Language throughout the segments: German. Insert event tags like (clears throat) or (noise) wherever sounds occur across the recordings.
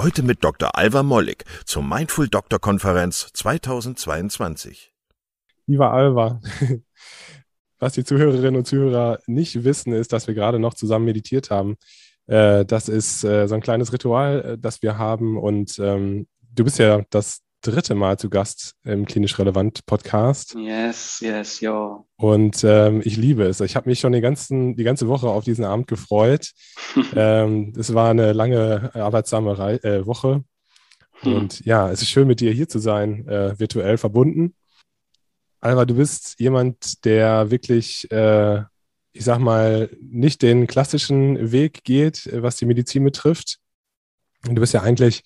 Heute mit Dr. Alva Mollig zur Mindful Doctor Konferenz 2022. Lieber Alva, (laughs) was die Zuhörerinnen und Zuhörer nicht wissen, ist, dass wir gerade noch zusammen meditiert haben. Äh, das ist äh, so ein kleines Ritual, äh, das wir haben. Und ähm, du bist ja das dritte Mal zu Gast im Klinisch Relevant Podcast. Yes, yes, yo. Und ähm, ich liebe es. Ich habe mich schon die, ganzen, die ganze Woche auf diesen Abend gefreut. (laughs) ähm, es war eine lange, arbeitsame Re äh, Woche. Hm. Und ja, es ist schön, mit dir hier zu sein, äh, virtuell verbunden. Alva, du bist jemand, der wirklich, äh, ich sag mal, nicht den klassischen Weg geht, was die Medizin betrifft. Und du bist ja eigentlich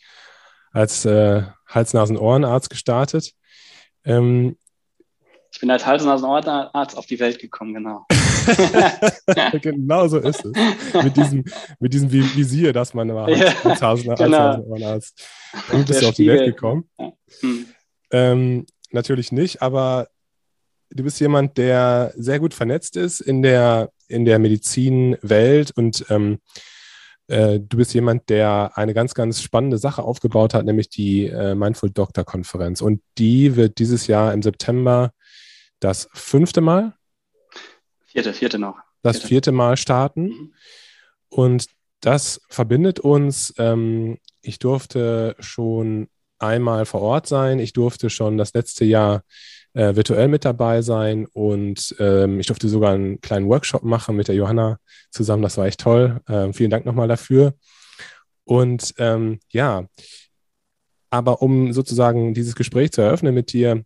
als äh, Hals-Nasen-Ohrenarzt gestartet. Ähm, ich bin als Hals-Nasen-Ohrenarzt auf die Welt gekommen, genau. (laughs) genau so ist es. Mit diesem, mit diesem Visier, das man ja, als Hals-Nasen-Ohrenarzt. (laughs) Genau. Du bist auf die Welt gekommen. Ja. Hm. Ähm, natürlich nicht, aber du bist jemand, der sehr gut vernetzt ist in der, in der Medizinwelt und ähm, äh, du bist jemand, der eine ganz, ganz spannende Sache aufgebaut hat, nämlich die äh, Mindful Doctor Konferenz. Und die wird dieses Jahr im September das fünfte Mal? Vierte, vierte noch. Das vierte, vierte Mal starten. Mhm. Und das verbindet uns. Ähm, ich durfte schon einmal vor Ort sein. Ich durfte schon das letzte Jahr äh, virtuell mit dabei sein und ähm, ich durfte sogar einen kleinen Workshop machen mit der Johanna zusammen. Das war echt toll. Ähm, vielen Dank nochmal dafür. Und ähm, ja, aber um sozusagen dieses Gespräch zu eröffnen mit dir,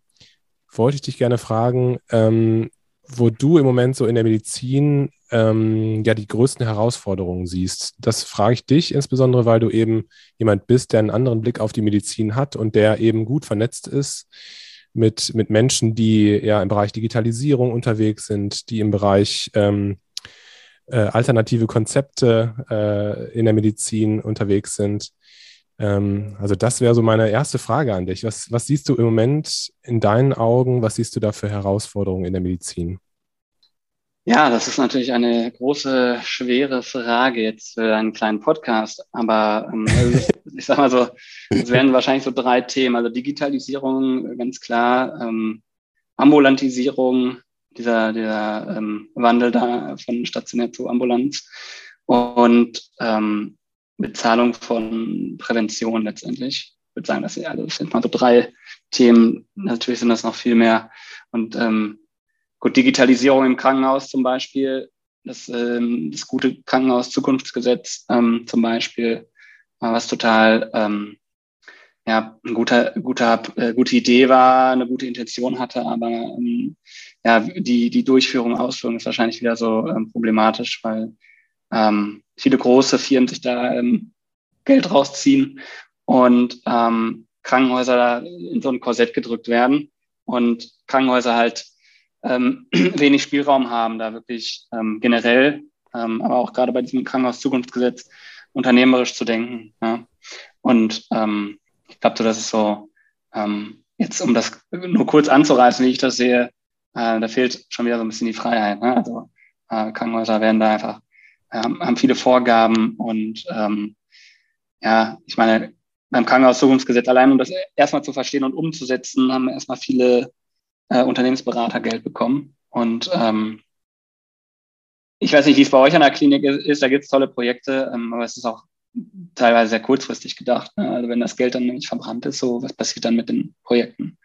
wollte ich dich gerne fragen, ähm, wo du im Moment so in der Medizin ähm, ja die größten Herausforderungen siehst. Das frage ich dich insbesondere, weil du eben jemand bist, der einen anderen Blick auf die Medizin hat und der eben gut vernetzt ist mit, mit Menschen, die ja im Bereich Digitalisierung unterwegs sind, die im Bereich ähm, äh, alternative Konzepte äh, in der Medizin unterwegs sind. Ähm, also das wäre so meine erste Frage an dich. Was, was siehst du im Moment in deinen Augen? Was siehst du da für Herausforderungen in der Medizin? Ja, das ist natürlich eine große, schwere Frage jetzt für einen kleinen Podcast. Aber ähm, (laughs) also ich sag mal so, es werden wahrscheinlich so drei Themen. Also Digitalisierung, ganz klar, ähm, Ambulantisierung, dieser, dieser ähm, Wandel da von stationär zu Ambulanz und ähm, Bezahlung von Prävention letztendlich. Ich würde sagen, das sind, also das sind mal so drei Themen. Natürlich sind das noch viel mehr. Und ähm, Gut, Digitalisierung im Krankenhaus zum Beispiel, das, ähm, das gute Krankenhaus-Zukunftsgesetz ähm, zum Beispiel, was total ähm, ja, ein guter, guter, äh, gute Idee war, eine gute Intention hatte, aber ähm, ja, die, die Durchführung, Ausführung ist wahrscheinlich wieder so ähm, problematisch, weil ähm, viele große Firmen sich da ähm, Geld rausziehen und ähm, Krankenhäuser da in so ein Korsett gedrückt werden und Krankenhäuser halt ähm, (clears throat) wenig Spielraum haben, da wirklich ähm, generell, ähm, aber auch gerade bei diesem Krankenhaus-Zukunftsgesetz unternehmerisch zu denken. Ja. Und ähm, ich glaube, so, das ist so, ähm, jetzt um das nur kurz anzureißen, wie ich das sehe, äh, da fehlt schon wieder so ein bisschen die Freiheit. Ne? Also äh, Krankenhäuser werden da einfach, äh, haben viele Vorgaben und ähm, ja, ich meine, beim Krankenhaus-Zukunftsgesetz allein, um das erstmal zu verstehen und umzusetzen, haben erstmal viele äh, Unternehmensberater Geld bekommen. Und ähm, ich weiß nicht, wie es bei euch an der Klinik ist, da gibt es tolle Projekte, ähm, aber es ist auch teilweise sehr kurzfristig gedacht. Ne? Also wenn das Geld dann nämlich verbrannt ist, so was passiert dann mit den Projekten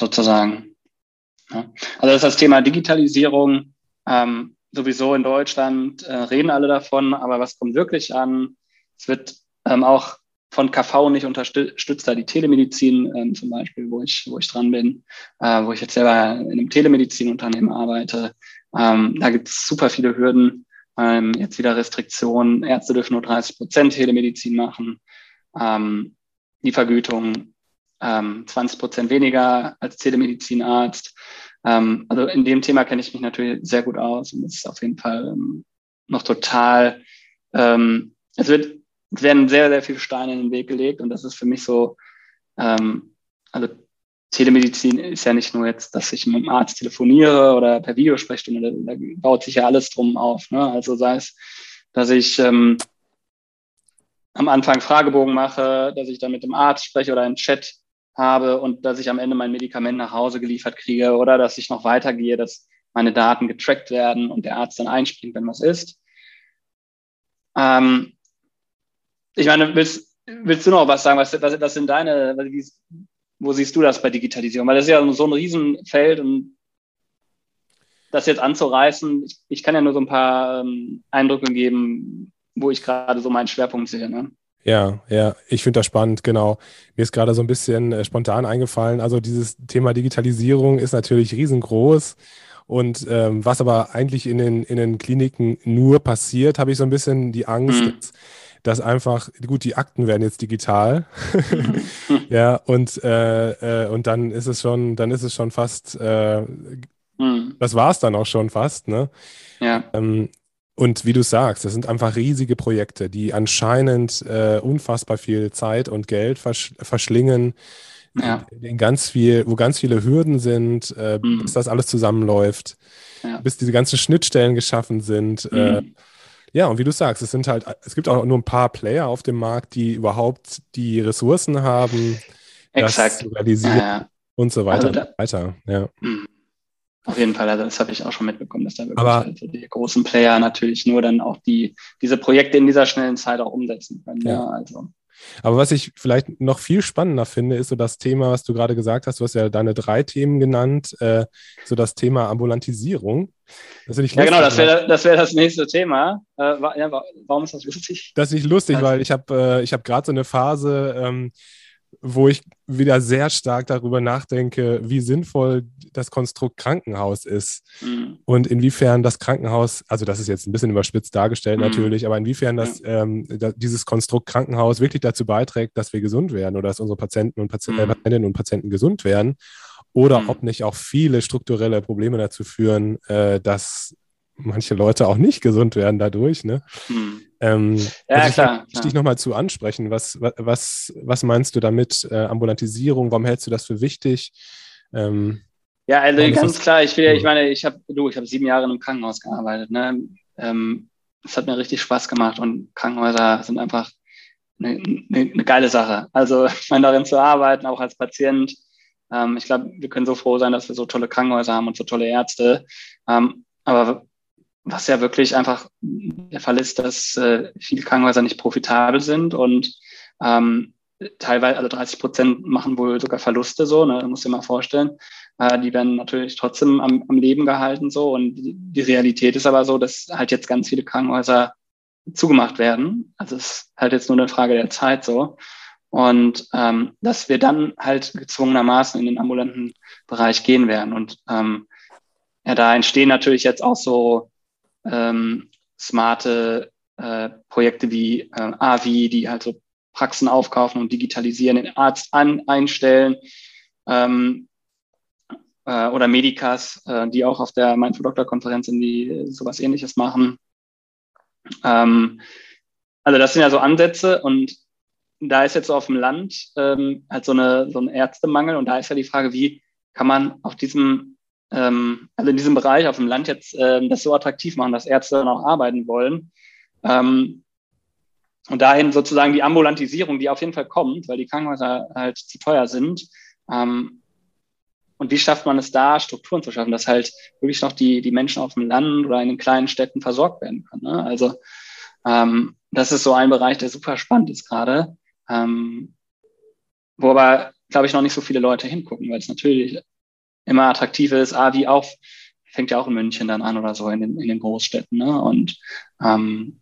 sozusagen. Ja. Also das ist das Thema Digitalisierung. Ähm, sowieso in Deutschland äh, reden alle davon, aber was kommt wirklich an? Es wird ähm, auch von KV nicht unterstützt, da die Telemedizin ähm, zum Beispiel, wo ich, wo ich dran bin, äh, wo ich jetzt selber in einem Telemedizinunternehmen arbeite. Ähm, da gibt es super viele Hürden. Ähm, jetzt wieder Restriktionen. Ärzte dürfen nur 30 Prozent Telemedizin machen. Ähm, die Vergütung ähm, 20 Prozent weniger als Telemedizinarzt. Ähm, also in dem Thema kenne ich mich natürlich sehr gut aus und das ist auf jeden Fall ähm, noch total, ähm, es wird, es werden sehr, sehr viele Steine in den Weg gelegt und das ist für mich so, ähm, also Telemedizin ist ja nicht nur jetzt, dass ich mit dem Arzt telefoniere oder per Videosprechstunde, da, da baut sich ja alles drum auf. Ne? Also sei es, dass ich ähm, am Anfang Fragebogen mache, dass ich dann mit dem Arzt spreche oder einen Chat habe und dass ich am Ende mein Medikament nach Hause geliefert kriege oder dass ich noch weitergehe, dass meine Daten getrackt werden und der Arzt dann einspringt, wenn was ist. Ähm, ich meine, willst, willst du noch was sagen? Was, was, was sind deine, wie, wo siehst du das bei Digitalisierung? Weil das ist ja so ein Riesenfeld und das jetzt anzureißen, ich, ich kann ja nur so ein paar ähm, Eindrücke geben, wo ich gerade so meinen Schwerpunkt sehe. Ne? Ja, ja, ich finde das spannend, genau. Mir ist gerade so ein bisschen äh, spontan eingefallen. Also dieses Thema Digitalisierung ist natürlich riesengroß. Und ähm, was aber eigentlich in den, in den Kliniken nur passiert, habe ich so ein bisschen die Angst, mhm. dass, dass, einfach, gut, die Akten werden jetzt digital. Mhm. (laughs) ja, und, äh, äh, und dann ist es schon, dann ist es schon fast, äh, mhm. das war es dann auch schon fast, ne? Ja. Ähm, und wie du sagst, das sind einfach riesige Projekte, die anscheinend äh, unfassbar viel Zeit und Geld versch verschlingen, ja. in ganz viel, wo ganz viele Hürden sind, äh, mhm. bis das alles zusammenläuft, ja. bis diese ganzen Schnittstellen geschaffen sind. Äh, mhm. Ja, und wie du sagst, es sind halt, es gibt auch nur ein paar Player auf dem Markt, die überhaupt die Ressourcen haben, Exakt. das zu realisieren ja, und so weiter also da, weiter. Ja. Mhm. Auf jeden Fall, also das habe ich auch schon mitbekommen, dass da wirklich halt die großen Player natürlich nur dann auch die, diese Projekte in dieser schnellen Zeit auch umsetzen können. Ja. ja. also. Aber was ich vielleicht noch viel spannender finde, ist so das Thema, was du gerade gesagt hast. Du hast ja deine drei Themen genannt, äh, so das Thema Ambulantisierung. Das ja, genau, das wäre das, wär das nächste Thema. Äh, warum ist das lustig? Das ist nicht lustig, weil ich habe äh, hab gerade so eine Phase, ähm, wo ich wieder sehr stark darüber nachdenke, wie sinnvoll das Konstrukt Krankenhaus ist mhm. und inwiefern das Krankenhaus, also das ist jetzt ein bisschen überspitzt dargestellt mhm. natürlich, aber inwiefern das, ja. ähm, da, dieses Konstrukt Krankenhaus wirklich dazu beiträgt, dass wir gesund werden oder dass unsere Patienten und äh, mhm. Patientinnen und Patienten gesund werden oder mhm. ob nicht auch viele strukturelle Probleme dazu führen, äh, dass manche Leute auch nicht gesund werden dadurch. Ne? Hm. Ähm, ja, also ich klar. Ich dich nochmal zu ansprechen. Was, was, was meinst du damit? Äh, Ambulantisierung, warum hältst du das für wichtig? Ähm, ja, also ganz klar, ich, will, ich meine, ich habe du, ich habe sieben Jahre in einem Krankenhaus gearbeitet. Ne? Ähm, es hat mir richtig Spaß gemacht und Krankenhäuser sind einfach eine, eine, eine geile Sache. Also (laughs) ich meine, darin zu arbeiten, auch als Patient. Ähm, ich glaube, wir können so froh sein, dass wir so tolle Krankenhäuser haben und so tolle Ärzte. Ähm, aber was ja wirklich einfach der Fall ist, dass äh, viele Krankenhäuser nicht profitabel sind und ähm, teilweise, also 30 Prozent machen wohl sogar Verluste so, ne, muss dir mal vorstellen. Äh, die werden natürlich trotzdem am, am Leben gehalten so und die, die Realität ist aber so, dass halt jetzt ganz viele Krankenhäuser zugemacht werden. Also es ist halt jetzt nur eine Frage der Zeit so. Und ähm, dass wir dann halt gezwungenermaßen in den ambulanten Bereich gehen werden. Und ähm, ja, da entstehen natürlich jetzt auch so ähm, smarte äh, Projekte wie äh, AVI, die halt so Praxen aufkaufen und digitalisieren, den Arzt an, einstellen. Ähm, äh, oder Medicas, äh, die auch auf der Mindful Doctor Konferenz in die sowas ähnliches machen. Ähm, also das sind ja so Ansätze und da ist jetzt so auf dem Land ähm, halt so, eine, so ein Ärztemangel und da ist ja die Frage, wie kann man auf diesem ähm, also in diesem Bereich auf dem Land jetzt ähm, das so attraktiv machen, dass Ärzte dann auch arbeiten wollen. Ähm, und dahin sozusagen die Ambulantisierung, die auf jeden Fall kommt, weil die Krankenhäuser halt zu teuer sind. Ähm, und wie schafft man es da, Strukturen zu schaffen, dass halt wirklich noch die, die Menschen auf dem Land oder in den kleinen Städten versorgt werden können. Ne? Also Ähm, das ist so ein Bereich, der super spannend ist gerade, ähm, wo aber, glaube ich, noch nicht so viele Leute hingucken, weil es natürlich immer attraktiv ist, ah, wie auch, fängt ja auch in München dann an oder so in den, in den Großstädten. Ne? Und ähm,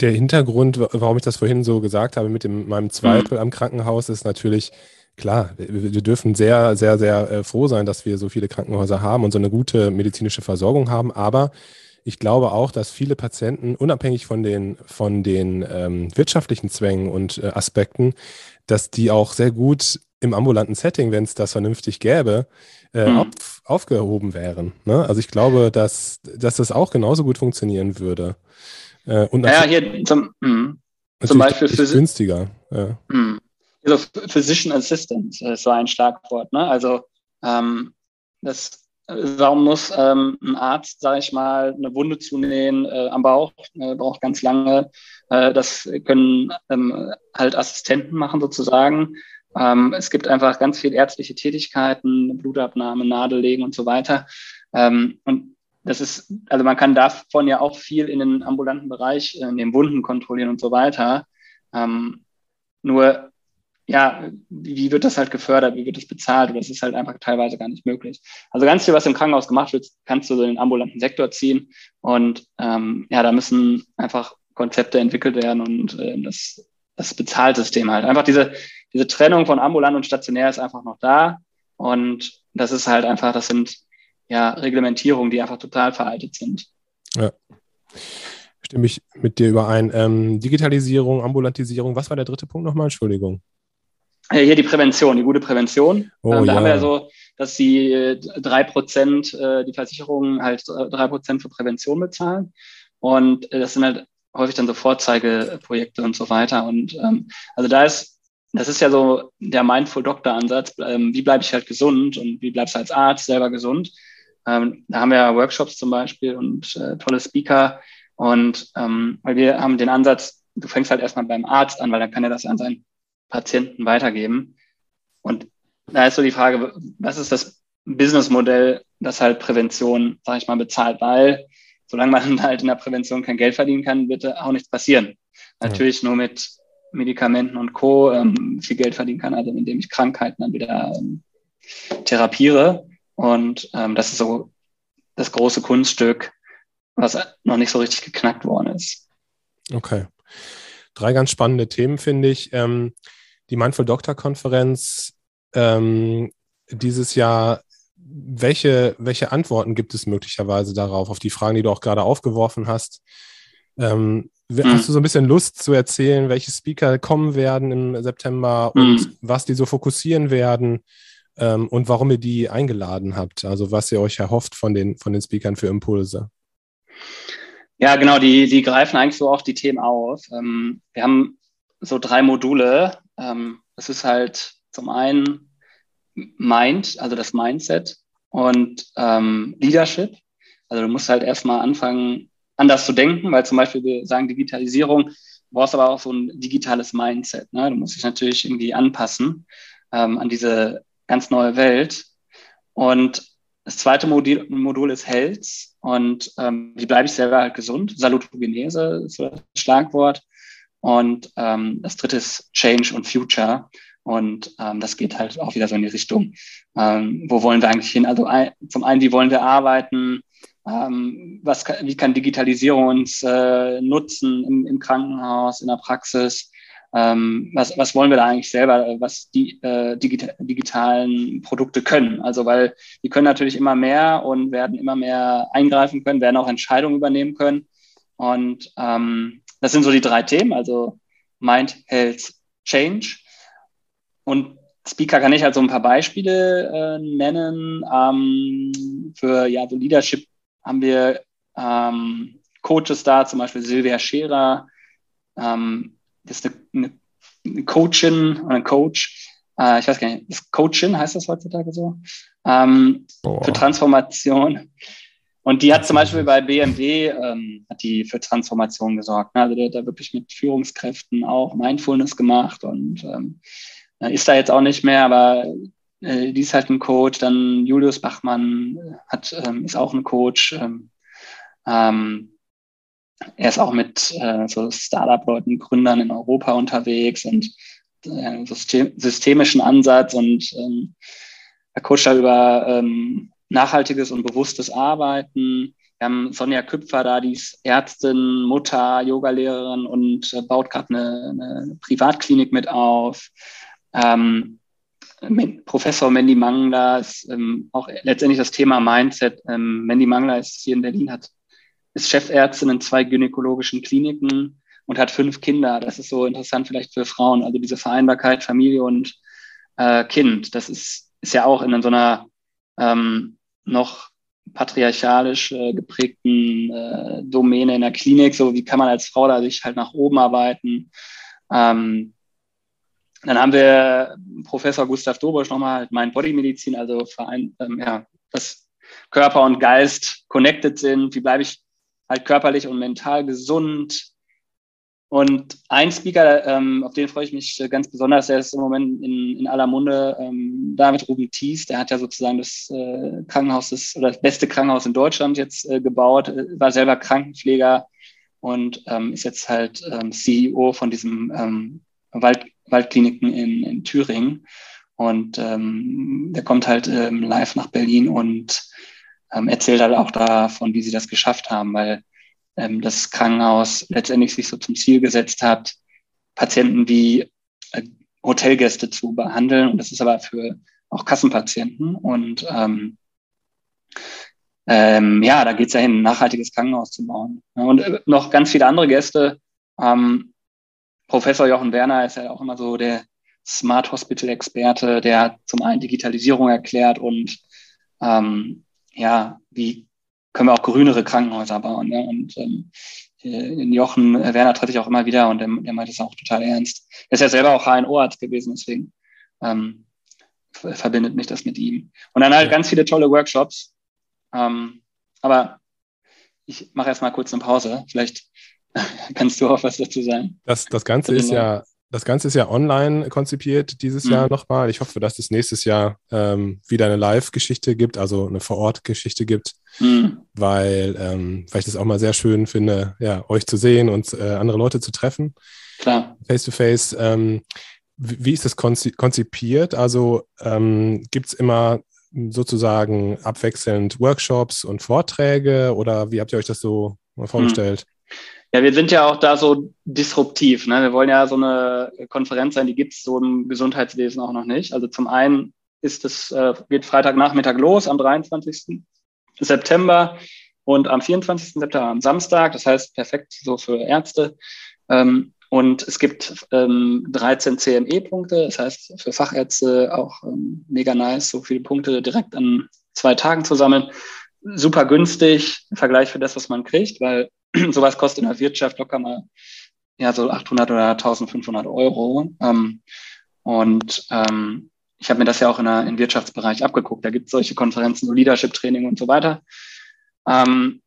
der Hintergrund, warum ich das vorhin so gesagt habe mit dem, meinem Zweifel mhm. am Krankenhaus, ist natürlich, klar, wir, wir dürfen sehr, sehr, sehr äh, froh sein, dass wir so viele Krankenhäuser haben und so eine gute medizinische Versorgung haben. Aber ich glaube auch, dass viele Patienten, unabhängig von den, von den ähm, wirtschaftlichen Zwängen und äh, Aspekten, dass die auch sehr gut im ambulanten Setting, wenn es das vernünftig gäbe, äh, mhm. auf, aufgehoben wären. Ne? Also ich glaube, dass, dass das auch genauso gut funktionieren würde. Äh, und ja, hier zum, mh. zum Beispiel für günstiger. Ja. Mh. Also Physician Assistant ist so ein Schlagwort. Ne? Also ähm, das, warum muss ähm, ein Arzt, sage ich mal, eine Wunde zunähen äh, am Bauch, äh, braucht ganz lange. Äh, das können ähm, halt Assistenten machen sozusagen. Ähm, es gibt einfach ganz viele ärztliche Tätigkeiten, Blutabnahme, Nadellegen und so weiter. Ähm, und das ist, also man kann davon ja auch viel in den ambulanten Bereich, äh, in den Wunden kontrollieren und so weiter. Ähm, nur, ja, wie wird das halt gefördert, wie wird das bezahlt? Das ist halt einfach teilweise gar nicht möglich. Also ganz viel, was im Krankenhaus gemacht wird, kannst du so in den ambulanten Sektor ziehen. Und ähm, ja, da müssen einfach Konzepte entwickelt werden und äh, das, das Bezahlsystem halt. Einfach diese, diese Trennung von ambulant und stationär ist einfach noch da. Und das ist halt einfach, das sind ja, Reglementierungen, die einfach total veraltet sind. Ja. Stimme ich mit dir überein. Ähm, Digitalisierung, Ambulantisierung, was war der dritte Punkt nochmal? Entschuldigung. Hier die Prävention, die gute Prävention. Oh, ähm, da ja. haben wir ja so, dass die äh, drei Prozent, äh, die Versicherungen halt drei Prozent für Prävention bezahlen. Und äh, das sind halt häufig dann so Vorzeigeprojekte und so weiter. Und ähm, also da ist das ist ja so der Mindful Doctor Ansatz. Ähm, wie bleibe ich halt gesund und wie bleibst du als Arzt selber gesund? Ähm, da haben wir ja Workshops zum Beispiel und äh, tolle Speaker. Und ähm, weil wir haben den Ansatz, du fängst halt erstmal beim Arzt an, weil dann kann er das an seinen Patienten weitergeben. Und da ist so die Frage, was ist das Businessmodell, das halt Prävention, sage ich mal, bezahlt? Weil solange man (laughs) halt in der Prävention kein Geld verdienen kann, wird auch nichts passieren. Natürlich nur mit Medikamenten und Co. Ähm, viel Geld verdienen kann, also indem ich Krankheiten dann wieder ähm, therapiere. Und ähm, das ist so das große Kunststück, was noch nicht so richtig geknackt worden ist. Okay. Drei ganz spannende Themen, finde ich. Die Mindful Doctor Konferenz dieses Jahr, welche, welche Antworten gibt es möglicherweise darauf, auf die Fragen, die du auch gerade aufgeworfen hast? Ähm, Hast hm. du so ein bisschen Lust zu erzählen, welche Speaker kommen werden im September und mhm. was die so fokussieren werden ähm, und warum ihr die eingeladen habt? Also was ihr euch erhofft von den, von den Speakern für Impulse? Ja, genau, die, die greifen eigentlich so auch die Themen auf. Ähm, wir haben so drei Module. Ähm, das ist halt zum einen Mind, also das Mindset und ähm, Leadership. Also du musst halt erstmal anfangen, anders zu denken, weil zum Beispiel wir sagen Digitalisierung, du brauchst aber auch so ein digitales Mindset. Ne? Du musst dich natürlich irgendwie anpassen ähm, an diese ganz neue Welt. Und das zweite Modul, Modul ist Health und ähm, wie bleibe ich selber halt gesund? Salutogenese ist das Schlagwort. Und ähm, das dritte ist Change und Future. Und ähm, das geht halt auch wieder so in die Richtung, ähm, wo wollen wir eigentlich hin? Also ein, zum einen, wie wollen wir arbeiten? Ähm, was, wie kann Digitalisierung uns äh, nutzen im, im, Krankenhaus, in der Praxis, ähm, was, was wollen wir da eigentlich selber, was die äh, digital, digitalen Produkte können. Also weil die können natürlich immer mehr und werden immer mehr eingreifen können, werden auch Entscheidungen übernehmen können. Und ähm, das sind so die drei Themen, also Mind, Health, Change. Und Speaker kann ich halt so ein paar Beispiele äh, nennen ähm, für ja, so Leadership haben wir ähm, Coaches da, zum Beispiel Silvia Scherer, ähm, das ist eine, eine Coachin oder ein Coach, äh, ich weiß gar nicht, ist Coachin, heißt das heutzutage so, ähm, für Transformation. Und die hat zum Beispiel bei BMW, ähm, hat die für Transformation gesorgt. Ne? Also der hat da wirklich mit Führungskräften auch Mindfulness gemacht und ähm, ist da jetzt auch nicht mehr, aber äh, die ist halt ein Coach. Dann Julius Bachmann hat, ähm, ist auch ein Coach. Ähm, Ähm, er ist auch mit äh, so Startup-Leuten, Gründern in Europa unterwegs und äh, System systemischen Ansatz und ähm, er coacht da über ähm, nachhaltiges und bewusstes Arbeiten. Wir haben Sonja Küpfer da, die ist Ärztin, Mutter, Yogalehrerin und äh, baut gerade eine, eine, Privatklinik mit auf. Ähm, Professor Mandy Mangler ist ähm, auch letztendlich das Thema Mindset. Ähm, Mandy Mangler ist hier in Berlin, hat, ist Chefärztin in zwei gynäkologischen Kliniken und hat fünf Kinder. Das ist so interessant vielleicht für Frauen. Also diese Vereinbarkeit Familie und äh, Kind, das ist, ist ja auch in so einer ähm, noch patriarchalisch äh, geprägten äh, Domäne in der Klinik. So wie kann man als Frau da sich halt nach oben arbeiten? Ähm, dann haben wir Professor Gustav Dobosch nochmal, halt Mind Body Medizin, also Verein, ähm, ja, dass Körper und Geist connected sind. Wie bleibe ich halt körperlich und mental gesund? Und ein Speaker, ähm, auf den freue ich mich ganz besonders, der ist im Moment in, in aller Munde, ähm, David Ruben Thies, der hat ja sozusagen das äh, Krankenhaus des, oder das beste Krankenhaus in Deutschland jetzt äh, gebaut, äh, war selber Krankenpfleger und ähm, ist jetzt halt ähm, CEO von diesem ähm, Wald, Waldkliniken in, in Thüringen. Und ähm, der kommt halt ähm, live nach Berlin und ähm, erzählt halt auch davon, wie sie das geschafft haben, weil ähm, das Krankenhaus letztendlich sich so zum Ziel gesetzt hat, Patienten wie äh, Hotelgäste zu behandeln. Und das ist aber für auch Kassenpatienten. Und ähm, ähm, ja, da geht es ja hin, ein nachhaltiges Krankenhaus zu bauen. Und äh, noch ganz viele andere Gäste. Ähm, Professor Jochen Werner ist ja auch immer so der Smart Hospital Experte, der zum einen Digitalisierung erklärt und ähm, ja, wie können wir auch grünere Krankenhäuser bauen. Ne? Und ähm, in Jochen äh, Werner treffe ich auch immer wieder und der, der meint es auch total ernst. Er ist ja selber auch HNO-Arzt gewesen, deswegen ähm, verbindet mich das mit ihm. Und dann halt ganz viele tolle Workshops. Ähm, aber ich mache erstmal kurz eine Pause. Vielleicht (laughs) kannst du auch was dazu sagen. Das, das Ganze ist ja das Ganze ist ja online konzipiert dieses mhm. Jahr nochmal. Ich hoffe, dass es nächstes Jahr ähm, wieder eine Live-Geschichte gibt, also eine Vor-Ort-Geschichte gibt, mhm. weil, ähm, weil ich das auch mal sehr schön finde, ja, euch zu sehen und äh, andere Leute zu treffen. Klar. Face-to-face. Ähm, wie, ist das konzipiert? Also ähm, gibt es immer sozusagen abwechselnd Workshops und Vorträge oder wie habt ihr euch das so mal vorgestellt? Mhm. Ja, wir sind ja auch da so disruptiv. Ne? Wir wollen ja so eine Konferenz sein, die gibt es so im Gesundheitswesen auch noch nicht. Also zum einen ist es, äh, geht Freitagnachmittag los am 23. September und am 24. September am Samstag. Das heißt, perfekt so für Ärzte. Ähm, und es gibt ähm, 13 CME-Punkte. Das heißt, für Fachärzte auch ähm, mega nice, so viele Punkte direkt an zwei Tagen zu sammeln. Super günstig im Vergleich für das, was man kriegt, weil (clears throat) sowas kostet in der Wirtschaft locker mal ja so 800 oder 1500 Euro. Ähm, und ähm, ich habe mir das ja auch in der, im Wirtschaftsbereich abgeguckt. Da gibt es solche Konferenzen, so Leadership-Training und so weiter. Ähm,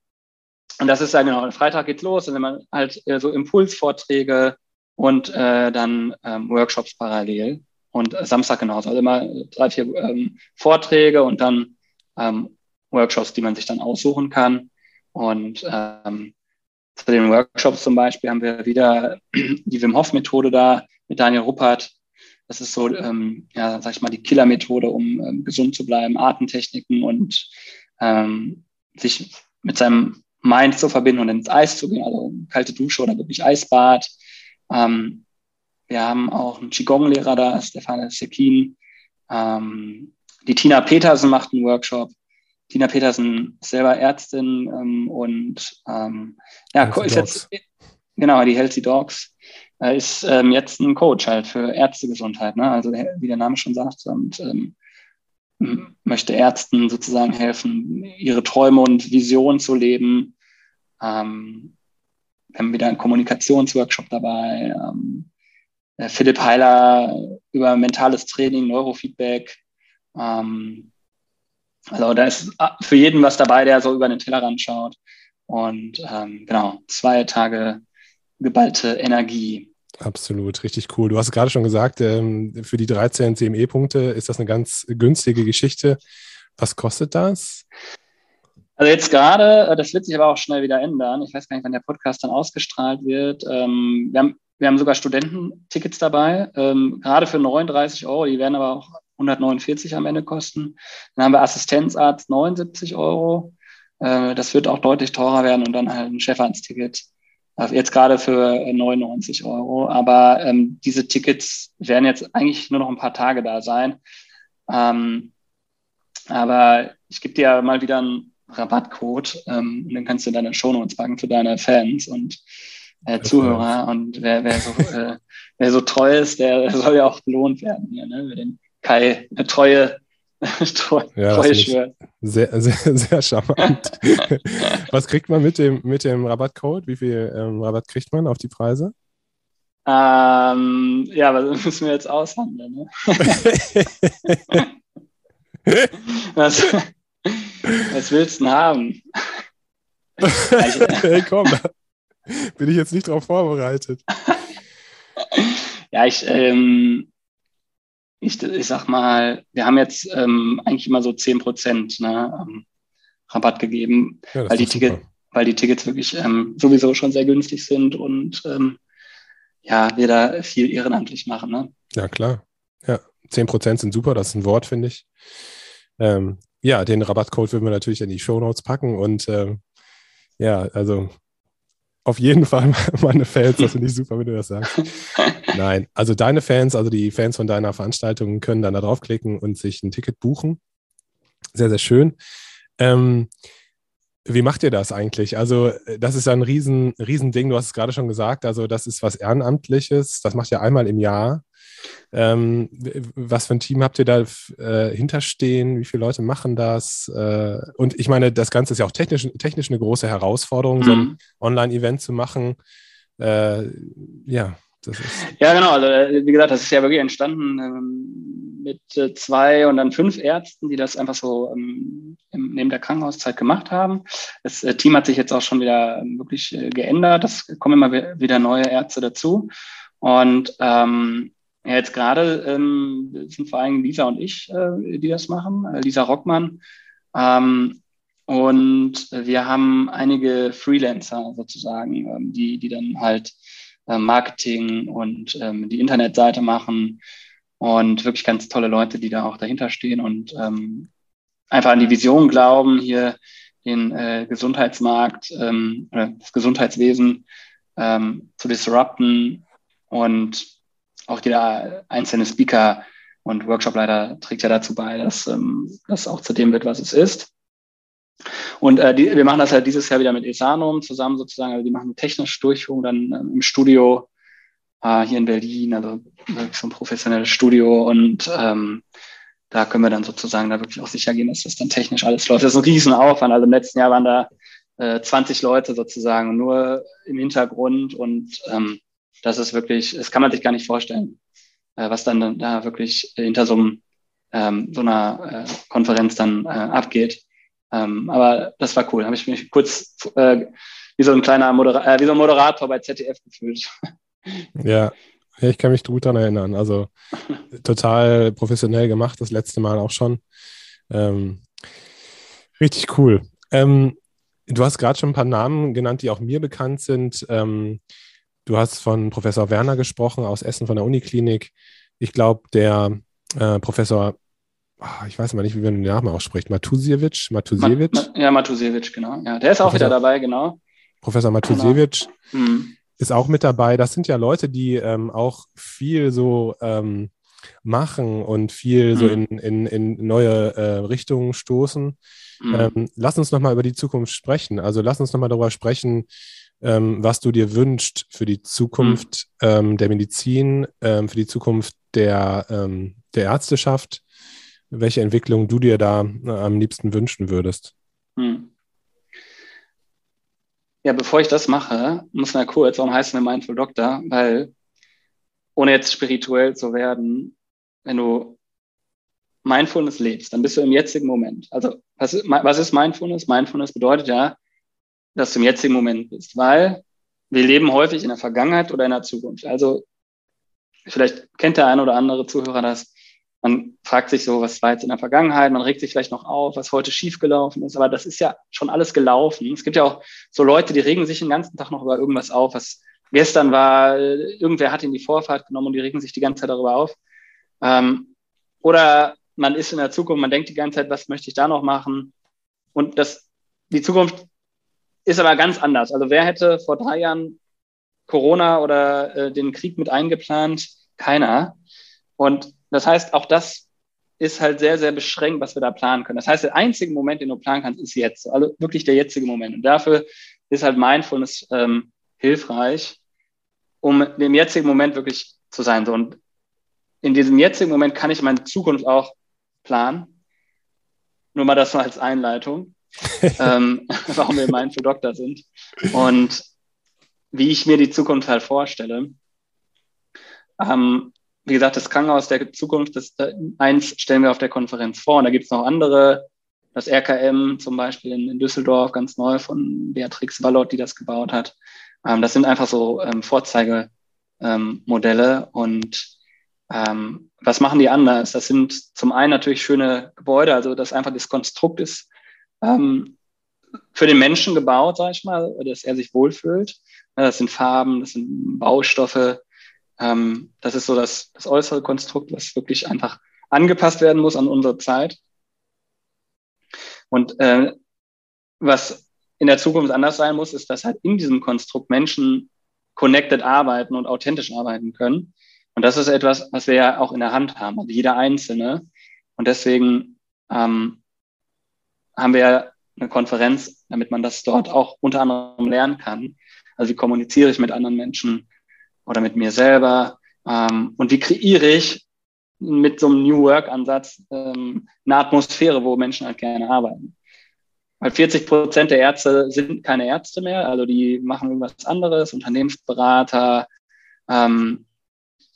und das ist ja genau, Freitag geht's los, dann man halt äh, so Impulsvorträge und äh, dann ähm, Workshops parallel. Und äh, Samstag genauso. Also immer drei, vier ähm, Vorträge und dann ähm, Workshops, die man sich dann aussuchen kann. Und ähm, zu den Workshops zum Beispiel haben wir wieder (clears throat) die Wim Hof Methode da mit Daniel Ruppert. Das ist so, ähm, ja, sag ich mal, die Killer-Methode, um ähm, gesund zu bleiben, Atemtechniken und ähm, sich mit seinem Mind zu verbinden und ins Eis zu gehen, also kalte Dusche oder wirklich Eisbad. Ähm, wir haben auch einen Qigong-Lehrer da, Stefan Sekin. Ähm, die Tina Petersen macht einen Workshop. Tina Petersen ist selber Ärztin ähm, und ähm, ja, Healthy ist Dogs. jetzt genau die Healthy Dogs äh, ist ähm, jetzt ein Coach halt für Ärztegesundheit, ne? Also wie der Name schon sagt und ähm, möchte Ärzten sozusagen helfen, ihre Träume und Visionen zu leben. Ähm, wir haben wieder einen Kommunikationsworkshop dabei. Ähm, Philipp Heiler über mentales Training, Neurofeedback. Ähm, also da ist für jeden was dabei, der so über den Tellerrand schaut. Und ähm, genau, zwei Tage geballte Energie. Absolut, richtig cool. Du hast gerade schon gesagt, ähm, für die 13 CME-Punkte ist das eine ganz günstige Geschichte. Was kostet das? Also jetzt gerade, äh, das wird sich aber auch schnell wieder ändern. Ich weiß gar nicht, wann der Podcast dann ausgestrahlt wird. Ähm, wir, haben, wir haben sogar Studententickets dabei, ähm, gerade für 39 Euro. Die werden aber auch 149 am Ende kosten. Dann haben wir Assistenzarzt 79 Euro. Äh, das wird auch deutlich teurer werden und dann halt ein Chefarztticket. Äh, jetzt gerade für 99 Euro. Aber ähm, diese Tickets werden jetzt eigentlich nur noch ein paar Tage da sein. Ähm, aber ich gebe dir mal wieder einen Rabattcode ähm, und dann kannst du deine Shownotes packen für deine Fans und äh, Zuhörer. Und wer, wer, so, äh, wer so treu ist, der soll ja auch belohnt werden hier, ne? Für den Kai eine treue, (laughs) treue, ja, treue. Sehr, sehr, (laughs) sehr charmant. (laughs) Was kriegt man mit dem, mit dem Rabattcode? Wie viel ähm, Rabatt kriegt man auf die Preise? Ähm, ja, aber das müssen wir jetzt aushandeln. Ne? was, was willst du denn haben? hey, komm, bin ich jetzt nicht darauf vorbereitet. Ja, ich, ähm, ich, ich sag mal, wir haben jetzt ähm, eigentlich immer so 10 Prozent ne, ähm, Rabatt gegeben, ja, weil, die Ticket, weil die Tickets wirklich ähm, sowieso schon sehr günstig sind und ähm, ja, wir da viel ehrenamtlich machen. Ne? Ja, klar. Ja, 10 Prozent sind super, das ist ein Wort, finde ich. Ähm, ja, den Rabattcode würden wir natürlich in die Show Notes packen und ähm, ja, also auf jeden Fall (laughs) meine Fans, das finde ich super, wenn du das sagst. Nein, also deine Fans, also die Fans von deiner Veranstaltung können dann da draufklicken und sich ein Ticket buchen. Sehr, sehr schön. Ähm, wie macht ihr das eigentlich? Also, das ist ja ein riesen, riesen Ding. Du hast es gerade schon gesagt. Also, das ist was Ehrenamtliches. Das macht ihr einmal im Jahr. Ähm, was für ein Team habt ihr da äh, hinterstehen? Wie viele Leute machen das? Äh, und ich meine, das Ganze ist ja auch technisch, technisch eine große Herausforderung, mhm. so ein mhm. Online-Event zu machen. Äh, ja. Ja, genau. Also, wie gesagt, das ist ja wirklich entstanden ähm, mit äh, zwei und dann fünf Ärzten, die das einfach so ähm, neben der Krankenhauszeit gemacht haben. Das äh, Team hat sich jetzt auch schon wieder ähm, wirklich äh, geändert. Es kommen immer wieder neue Ärzte dazu. Und ähm, ja, jetzt gerade ähm, sind vor allem Lisa und ich, äh, die das machen, äh, Lisa Rockmann. Ähm, und wir haben einige Freelancer sozusagen, die, die dann halt äh, Marketing und ähm, die Internetseite machen und wirklich ganz tolle Leute, die da auch dahinter stehen und ähm, einfach an die Vision glauben, hier den äh, Gesundheitsmarkt, ähm, das Gesundheitswesen ähm, zu disrupten und auch jeder einzelne Speaker und Workshopleiter trägt ja dazu bei, dass ähm, das auch zu dem wird, was es ist. Und äh, die, wir machen das halt dieses Jahr wieder mit Esanum zusammen sozusagen. Also die machen eine technische Durchführung dann ähm, im Studio äh, hier in Berlin, also wirklich so ein professionelles Studio. Und ähm, da können wir dann sozusagen da wirklich auch sicher gehen, dass das dann technisch alles läuft. Das ist ein Riesenaufwand. Also im letzten Jahr waren da äh, 20 Leute sozusagen nur im Hintergrund und ähm, das ist wirklich, das kann man sich gar nicht vorstellen, äh, was dann da wirklich hinter so, einem, ähm, so einer äh, Konferenz dann äh, abgeht. Ähm, aber das war cool. Da habe ich mich kurz äh, wie so ein kleiner Modera äh, wie so ein Moderator bei ZDF gefühlt. (laughs) Ja, ich kann mich gut daran erinnern. Also (laughs) total professionell gemacht, das letzte Mal auch schon. Ähm, richtig cool. Ähm, du hast gerade schon ein paar Namen genannt, die auch mir bekannt sind. Ähm, Du hast von Professor Werner gesprochen aus Essen von der Uniklinik. Ich glaube, der äh, Professor, ich weiß mal nicht, wie man den Namen ausspricht, Matusiewicz? Matusiewicz? Ma, ja, Matusiewicz, genau. Ja, der ist auch Professor, wieder dabei, genau. Professor Matusiewicz genau. ist auch mit dabei. Das sind ja Leute, die ähm, auch viel so ähm, machen und viel mhm. so in, in, in neue äh, Richtungen stoßen. Mhm. Ähm, lass uns nochmal über die Zukunft sprechen. Also lass uns nochmal darüber sprechen, ähm, was du dir wünschst für die Zukunft mhm. ähm, der Medizin, ähm, für die Zukunft der, der Ärzteschaft, welche Entwicklung du dir da äh, am liebsten wünschen würdest. Mhm. Ja, bevor ich das mache, muss man kurz, warum heißt es Mindful Doctor? Weil ohne jetzt spirituell zu werden, wenn du Mindfulness lebst, dann bist du im jetzigen Moment. Also was ist, was ist Mindfulness? Mindfulness bedeutet ja, dass du im jetzigen Moment bist, weil wir leben häufig in der Vergangenheit oder in der Zukunft. Also vielleicht kennt der eine oder andere Zuhörer das. Man fragt sich so, was war jetzt in der Vergangenheit, man regt sich vielleicht noch auf, was heute schiefgelaufen ist, aber das ist ja schon alles gelaufen. Es gibt ja auch so Leute, die regen sich den ganzen Tag noch über irgendwas auf, was gestern war, irgendwer hat ihnen die Vorfahrt genommen und die regen sich die ganze Zeit darüber auf. Ähm, oder man ist in der Zukunft, man denkt die ganze Zeit, was möchte ich da noch machen? Und das, die Zukunft ist aber ganz anders. Also wer hätte vor drei Jahren Corona oder äh, den Krieg mit eingeplant? Keiner. Und das heißt, auch das ist halt sehr, sehr beschränkt, was wir da planen können. Das heißt, der einzige Moment, den du planen kannst, ist jetzt. Also wirklich der jetzige Moment. Und dafür ist halt Mindfulness ähm, hilfreich, um dem jetzigen Moment wirklich zu sein. So, und in diesem jetzigen Moment kann ich meine Zukunft auch planen. Nur mal das nur als Einleitung, (laughs) ähm, (laughs) warum wir Mindful Doctor sind. Und wie ich mir die Zukunft halt vorstelle. Ähm, wie gesagt, das Krankenhaus der Zukunft, das eins stellen wir auf der Konferenz vor. Und da gibt es noch andere, das RKM zum Beispiel in, in, Düsseldorf, ganz neu von Beatrix Wallot, die das gebaut hat. Ähm, das sind einfach so ähm, Vorzeigemodelle. Ähm, und ähm, was machen die anders? Das sind zum einen natürlich schöne Gebäude, also dass einfach das Konstrukt ist ähm, für den Menschen gebaut, sag ich mal, dass er sich wohlfühlt. Das sind Farben, das sind Baustoffe, ähm, das ist so das, das äußere Konstrukt, was wirklich einfach angepasst werden muss an unsere Zeit. Und äh, was in der Zukunft anders sein muss, ist, dass halt in diesem Konstrukt Menschen connected arbeiten und authentisch arbeiten können. Und das ist etwas, was wir ja auch in der Hand haben, also jeder Einzelne. Und deswegen ähm, haben wir ja eine Konferenz, damit man das dort auch unter anderem lernen kann. Also wie kommuniziere ich mit anderen Menschen, oder mit mir selber? Ähm, und wie kreiere ich mit so einem New Work-Ansatz ähm, eine Atmosphäre, wo Menschen halt gerne arbeiten? Weil 40 Prozent der Ärzte sind keine Ärzte mehr, also die machen irgendwas anderes, Unternehmensberater, ähm,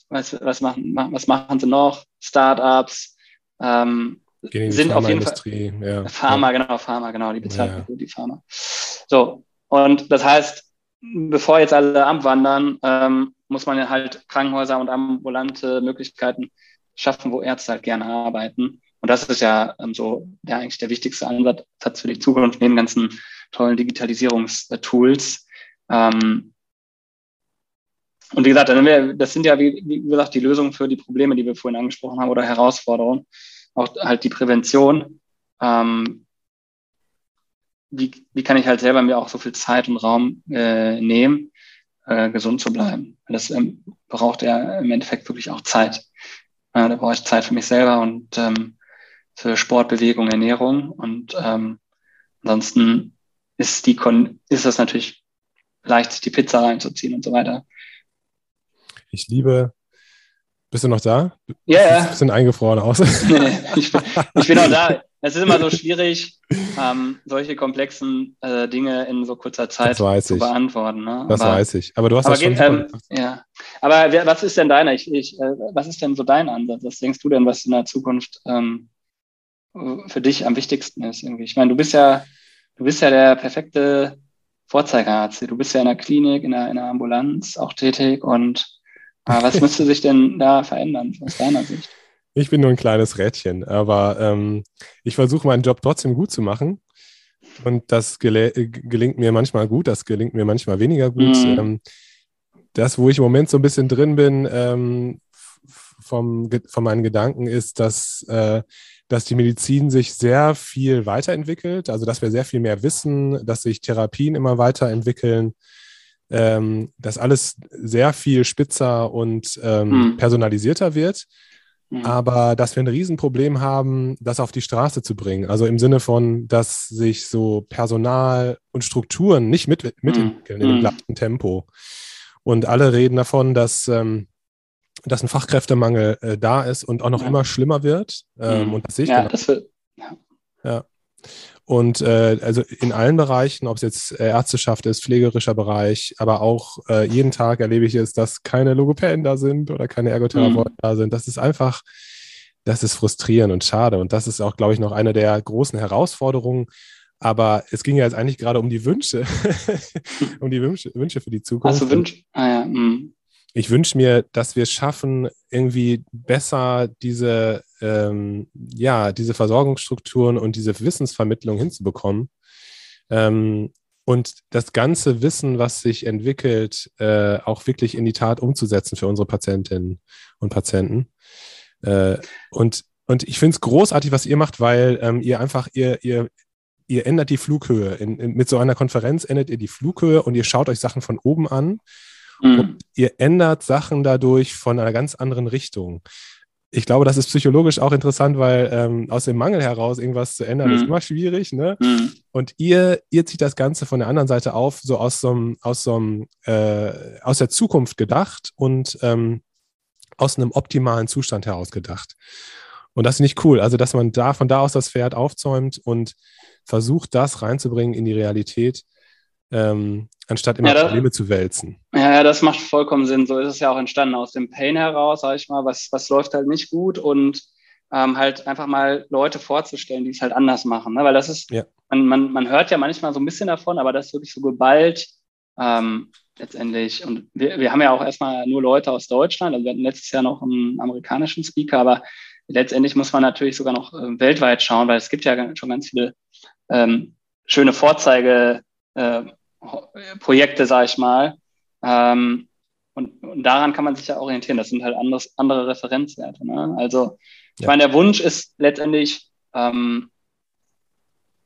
was, was, machen, was machen sie noch? Startups, ähm, sind auf jeden Fall ja. Pharma, ja. genau, Pharma, genau, die bezahlt ja. die Pharma. So, und das heißt, bevor jetzt alle abwandern, ähm, muss man halt Krankenhäuser und ambulante Möglichkeiten schaffen, wo Ärzte halt gerne arbeiten. Und das ist ja ähm, so ja, eigentlich der wichtigste Ansatz für die Zukunft, neben ganzen tollen Digitalisierungstools. Ähm, und wie gesagt, das sind ja, wie, wie gesagt, die Lösungen für die Probleme, die wir vorhin angesprochen haben oder Herausforderungen. Auch halt die Prävention. Ähm, wie, wie kann ich halt selber mir auch so viel Zeit und Raum äh, nehmen, äh, gesund zu bleiben. Das ähm, braucht ja im Endeffekt wirklich auch Zeit. Äh, da brauche ich Zeit für mich selber und ähm, für Sport, Bewegung, Ernährung. Und ähm, ansonsten ist, die Kon ist das natürlich leicht, sich die Pizza reinzuziehen und so weiter. Ich liebe bist du noch da? Ja, ja. Ein bisschen eingefroren aus. (laughs) nee, ich, bin, ich bin noch da. Es ist immer so (laughs) schwierig, ähm, solche komplexen äh, Dinge in so kurzer Zeit zu beantworten. Ne? Das aber, weiß ich. Aber du hast das schon. Ähm, ja. Aber wer, was ist denn deiner? Ich, ich, äh, was ist denn so dein Ansatz? Was denkst du denn, was in der Zukunft ähm, für dich am wichtigsten ist? Irgendwie? Ich meine, du bist ja, du bist ja der perfekte Vorzeigearzt. Du bist ja in der Klinik, in der, in der Ambulanz auch tätig und äh, was (laughs) müsste sich denn da verändern aus deiner Sicht? Ich bin nur ein kleines Rädchen, aber ähm, ich versuche meinen Job trotzdem gut zu machen. Und das gel gelingt mir manchmal gut, das gelingt mir manchmal weniger gut. Mhm. Ähm, das, wo ich im Moment so ein bisschen drin bin, ähm, vom, von meinen Gedanken, ist, dass, äh, dass die Medizin sich sehr viel weiterentwickelt, also dass wir sehr viel mehr wissen, dass sich Therapien immer weiterentwickeln, ähm, dass alles sehr viel spitzer und ähm, mhm. personalisierter wird. Mhm. Aber dass wir ein Riesenproblem haben, das auf die Straße zu bringen. Also im Sinne von, dass sich so Personal und Strukturen nicht mit, mitentwickeln mhm. in dem gleichen Tempo. Und alle reden davon, dass, ähm, dass ein Fachkräftemangel äh, da ist und auch noch ja. immer schlimmer wird. Ähm, mhm. Und das sehe ich ja, genau. das wird, ja. ja. Und äh, also in allen Bereichen, ob es jetzt Ärzteschaft ist, pflegerischer Bereich, aber auch äh, jeden Tag erlebe ich es, dass keine Logopäden da sind oder keine Ergotherapeuten mhm. da sind. Das ist einfach, das ist frustrierend und schade. Und das ist auch, glaube ich, noch eine der großen Herausforderungen. Aber es ging ja jetzt eigentlich gerade um die Wünsche, (laughs) um die Wünsche, Wünsche für die Zukunft. Also Wünsche? Ah ja. Mhm ich wünsche mir, dass wir es schaffen, irgendwie besser diese ähm, ja, diese Versorgungsstrukturen und diese Wissensvermittlung hinzubekommen. Ähm, und das ganze Wissen, was sich entwickelt, äh, auch wirklich in die Tat umzusetzen für unsere Patientinnen und Patienten. Äh, und, und ich finde es großartig, was ihr macht, weil ähm, ihr einfach, ihr, ihr, ihr ändert die Flughöhe. In, in, mit so einer Konferenz ändert ihr die Flughöhe und ihr schaut euch Sachen von oben an. Mhm. Und ihr ändert Sachen dadurch von einer ganz anderen Richtung ich glaube, das ist psychologisch auch interessant, weil ähm, aus dem Mangel heraus irgendwas zu ändern mhm. ist immer schwierig. Ne? Mhm. Und ihr, ihr zieht das Ganze von der anderen Seite auf, so aus so einem, aus so einem, äh, aus der Zukunft gedacht und ähm, aus einem optimalen Zustand heraus gedacht. Und das ist nicht cool. Also, dass man da von da aus das Pferd aufzäumt und versucht, das reinzubringen in die Realität ähm, anstatt immer ja, das, Probleme zu wälzen. Ja, ja, das macht vollkommen Sinn. So ist es ja auch entstanden aus dem Pain heraus, sag ich mal, was, was läuft halt nicht gut und ähm, halt einfach mal Leute vorzustellen, die es halt anders machen. Ne? Weil das ist, ja. man, man, man hört ja manchmal so ein bisschen davon, aber das ist wirklich so geballt ähm, letztendlich. Und wir, wir haben ja auch erstmal nur Leute aus Deutschland, also wir hatten letztes Jahr noch einen amerikanischen Speaker, aber letztendlich muss man natürlich sogar noch äh, weltweit schauen, weil es gibt ja schon ganz viele ähm, schöne Vorzeige äh, Projekte, sage ich mal. Ähm, und, und, daran kann man sich ja orientieren. Das sind halt anderes, andere Referenzwerte. Ne? Also ich ja. meine, der Wunsch ist letztendlich, ähm,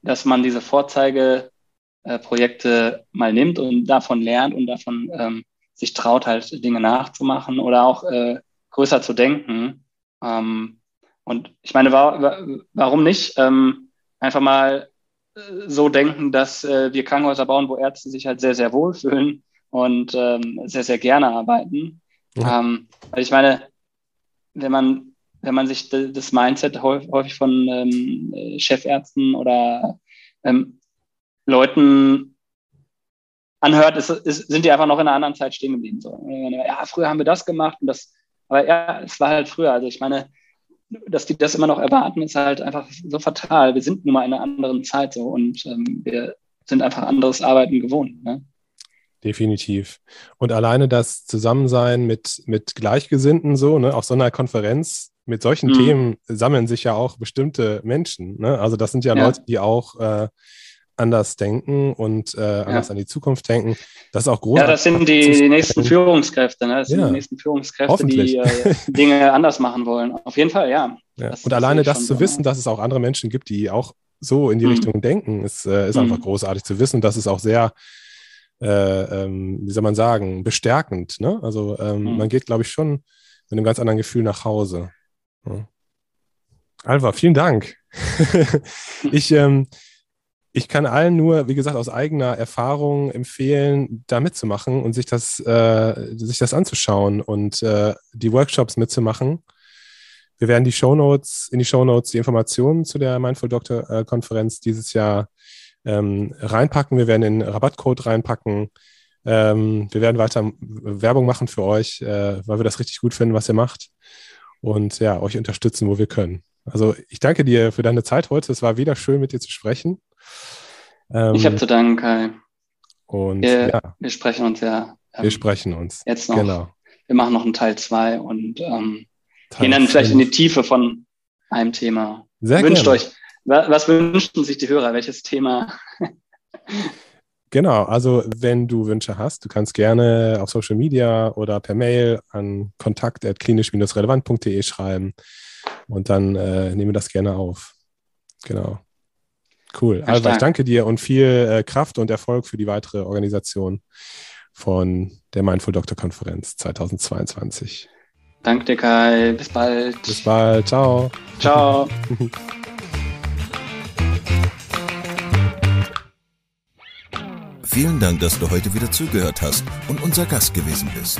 dass man diese Vorzeigeprojekte äh, mal nimmt und davon lernt und davon ähm, sich traut, halt Dinge nachzumachen oder auch äh, größer zu denken. Ähm, und ich meine, wa warum nicht ähm, einfach mal so denken, dass äh, wir Krankenhäuser bauen, wo Ärzte sich halt sehr, sehr wohlfühlen und ähm, sehr, sehr gerne arbeiten. Ja. Ähm, weil ich meine, wenn man, wenn man sich das Mindset häufig von ähm, Chefärzten oder ähm, Leuten anhört, ist, ist, sind die einfach noch in einer anderen Zeit stehen geblieben. So. Ja, früher haben wir das gemacht und das, aber ja, es war halt früher. Also ich meine, dass die das immer noch erwarten, ist halt einfach so fatal. Wir sind nun mal in einer anderen Zeit so und ähm, wir sind einfach anderes Arbeiten gewohnt. Ne? Definitiv. Und alleine das Zusammensein mit, mit Gleichgesinnten so, ne, auf so einer Konferenz mit solchen mhm. Themen sammeln sich ja auch bestimmte Menschen. Ne? Also das sind ja, ja. Leute, die auch äh, anders denken und äh, anders ja. an die Zukunft denken. Das ist auch groß. Ja, das sind die, die nächsten Führungskräfte. Ne? Das sind ja. die nächsten Führungskräfte, die äh, (laughs) Dinge anders machen wollen. Auf jeden Fall, ja. ja. Das, und alleine das zu wissen, dass es auch andere Menschen gibt, die auch so in die mhm. Richtung denken, ist, äh, ist mhm. einfach großartig zu wissen. Das ist auch sehr, äh, ähm, wie soll man sagen, bestärkend. Ne? Also ähm, mhm. man geht, glaube ich, schon mit einem ganz anderen Gefühl nach Hause. Ja. Alva, vielen Dank. (laughs) ich ähm, ich kann allen nur, wie gesagt, aus eigener Erfahrung empfehlen, da mitzumachen und sich das, äh, sich das anzuschauen und äh, die Workshops mitzumachen. Wir werden die Shownotes, in die Shownotes die Informationen zu der Mindful Doctor äh, Konferenz dieses Jahr ähm, reinpacken. Wir werden den Rabattcode reinpacken. Ähm, wir werden weiter Werbung machen für euch, äh, weil wir das richtig gut finden, was ihr macht. Und ja, euch unterstützen, wo wir können. Also ich danke dir für deine Zeit heute. Es war wieder schön, mit dir zu sprechen. Ähm, ich habe zu danken, Kai. Und wir, ja. wir sprechen uns ja. Ähm, wir sprechen uns. Jetzt noch. Genau. Wir machen noch einen Teil 2 und ähm, gehen dann vielleicht in die Tiefe von einem Thema. Sehr Wünscht gerne. euch, was wünschen sich die Hörer? Welches Thema? Genau, also wenn du Wünsche hast, du kannst gerne auf Social Media oder per Mail an kontakt.klinisch-relevant.de schreiben und dann äh, nehmen wir das gerne auf. Genau. Cool. Also ich danke dir und viel äh, Kraft und Erfolg für die weitere Organisation von der Mindful Doctor Konferenz 2022. Danke dir, Kai. Bis bald. Bis bald. Ciao. Ciao. Vielen Dank, dass (laughs) du heute wieder zugehört hast und unser Gast gewesen bist.